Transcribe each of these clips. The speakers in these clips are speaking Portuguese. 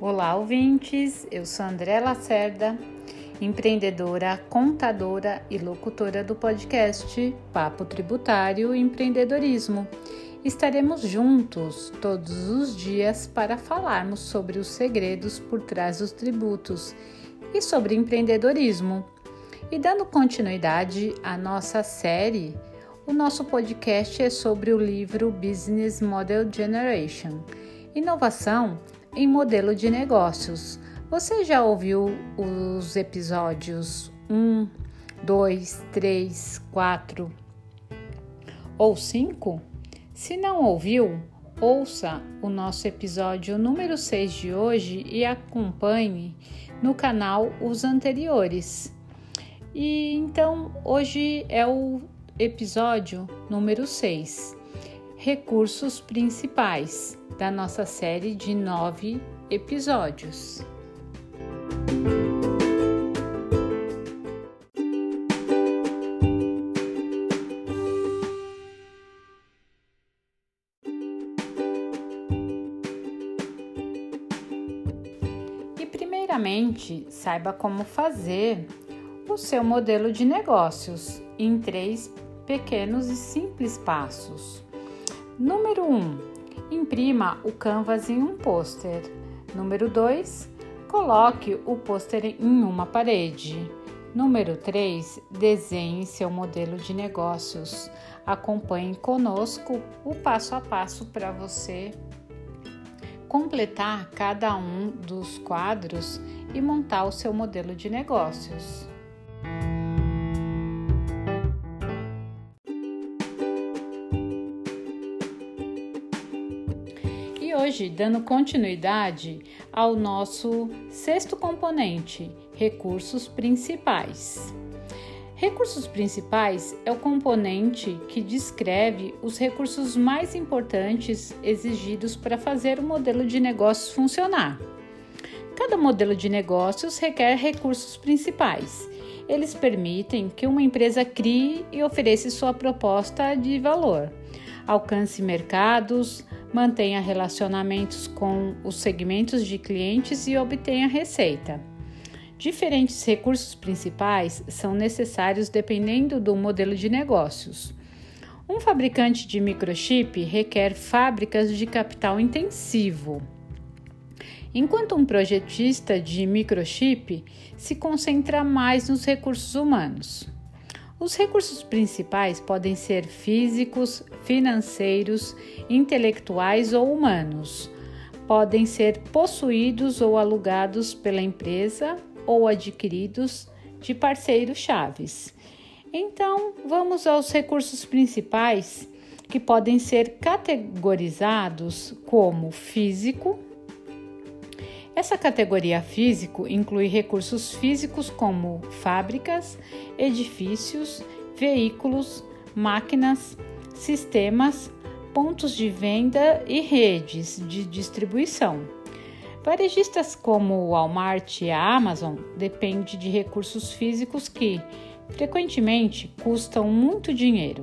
Olá, ouvintes! Eu sou André Lacerda, empreendedora, contadora e locutora do podcast Papo Tributário e Empreendedorismo. Estaremos juntos todos os dias para falarmos sobre os segredos por trás dos tributos e sobre empreendedorismo. E dando continuidade à nossa série, o nosso podcast é sobre o livro Business Model Generation Inovação em modelo de negócios. Você já ouviu os episódios 1, 2, 3, 4 ou 5? Se não ouviu, ouça o nosso episódio número 6 de hoje e acompanhe no canal os anteriores. E então hoje é o episódio número 6 recursos principais da nossa série de nove episódios. E primeiramente, saiba como fazer o seu modelo de negócios em três pequenos e simples passos. Número 1. Um, imprima o canvas em um pôster. Número 2. Coloque o pôster em uma parede. Número 3. Desenhe seu modelo de negócios. Acompanhe conosco o passo a passo para você completar cada um dos quadros e montar o seu modelo de negócios. Hoje dando continuidade ao nosso sexto componente, recursos principais. Recursos principais é o componente que descreve os recursos mais importantes exigidos para fazer o modelo de negócios funcionar. Cada modelo de negócios requer recursos principais. Eles permitem que uma empresa crie e ofereça sua proposta de valor, alcance mercados, mantenha relacionamentos com os segmentos de clientes e obtenha receita. Diferentes recursos principais são necessários dependendo do modelo de negócios. Um fabricante de microchip requer fábricas de capital intensivo, enquanto um projetista de microchip se concentra mais nos recursos humanos. Os recursos principais podem ser físicos, financeiros, intelectuais ou humanos. Podem ser possuídos ou alugados pela empresa ou adquiridos de parceiros chaves. Então, vamos aos recursos principais que podem ser categorizados como físico, essa categoria físico inclui recursos físicos como fábricas, edifícios, veículos, máquinas, sistemas, pontos de venda e redes de distribuição. Varejistas como o Walmart e a Amazon dependem de recursos físicos que, frequentemente, custam muito dinheiro.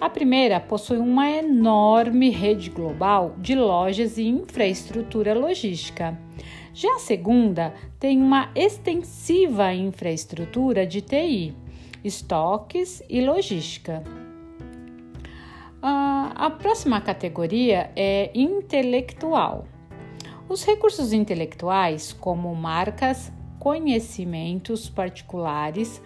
A primeira possui uma enorme rede global de lojas e infraestrutura logística. Já a segunda tem uma extensiva infraestrutura de TI, estoques e logística. A próxima categoria é intelectual. Os recursos intelectuais, como marcas, conhecimentos particulares,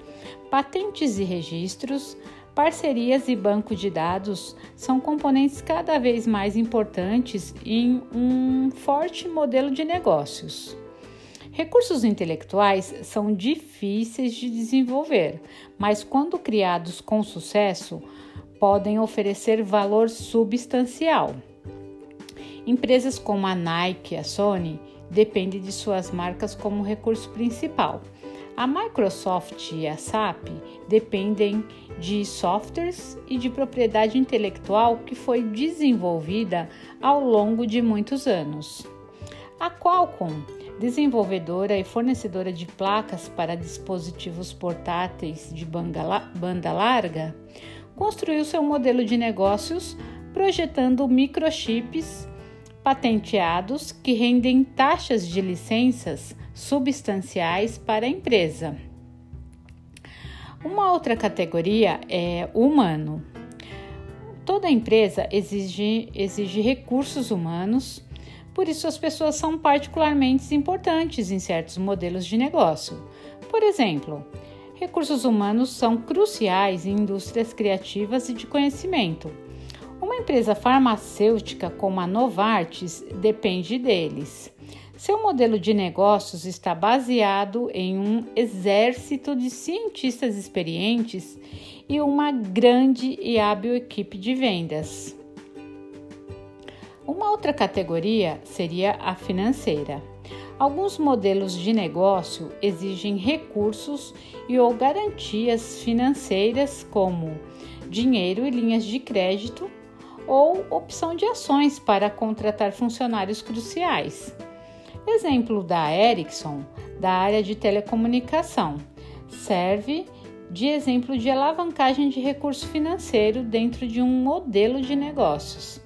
patentes e registros, Parcerias e banco de dados são componentes cada vez mais importantes em um forte modelo de negócios. Recursos intelectuais são difíceis de desenvolver, mas quando criados com sucesso, podem oferecer valor substancial. Empresas como a Nike e a Sony dependem de suas marcas como recurso principal. A Microsoft e a SAP dependem de softwares e de propriedade intelectual que foi desenvolvida ao longo de muitos anos. A Qualcomm, desenvolvedora e fornecedora de placas para dispositivos portáteis de banda larga, construiu seu modelo de negócios projetando microchips patenteados que rendem taxas de licenças substanciais para a empresa. Uma outra categoria é humano. Toda empresa exige, exige recursos humanos, por isso as pessoas são particularmente importantes em certos modelos de negócio. Por exemplo, recursos humanos são cruciais em indústrias criativas e de conhecimento. Uma empresa farmacêutica como a Novartis depende deles. Seu modelo de negócios está baseado em um exército de cientistas experientes e uma grande e hábil equipe de vendas. Uma outra categoria seria a financeira. Alguns modelos de negócio exigem recursos e ou garantias financeiras como dinheiro e linhas de crédito ou opção de ações para contratar funcionários cruciais. Exemplo da Ericsson, da área de telecomunicação, serve de exemplo de alavancagem de recurso financeiro dentro de um modelo de negócios.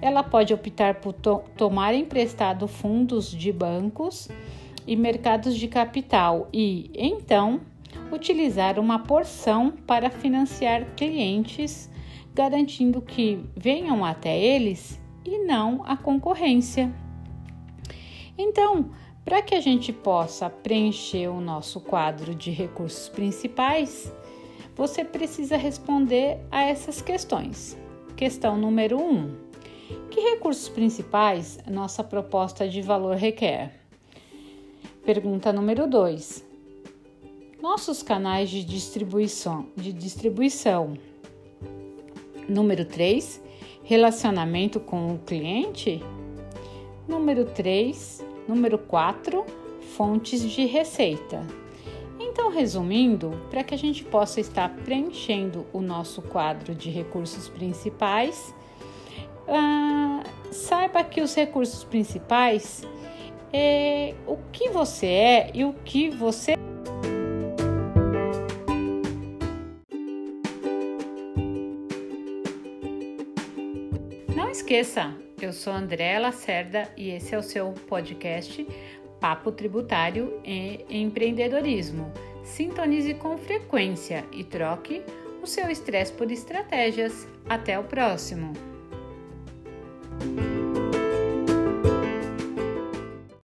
Ela pode optar por to tomar emprestado fundos de bancos e mercados de capital e, então, utilizar uma porção para financiar clientes, garantindo que venham até eles e não a concorrência. Então, para que a gente possa preencher o nosso quadro de recursos principais, você precisa responder a essas questões. Questão número 1. Um, que recursos principais nossa proposta de valor requer? Pergunta número 2. Nossos canais de distribuição, de distribuição. Número 3. Relacionamento com o cliente. Número 3, número 4, fontes de receita. Então, resumindo, para que a gente possa estar preenchendo o nosso quadro de recursos principais, ah, saiba que os recursos principais é o que você é e o que você Não esqueça, eu sou André Lacerda e esse é o seu podcast Papo Tributário e Empreendedorismo. Sintonize com frequência e troque o seu estresse por estratégias. Até o próximo!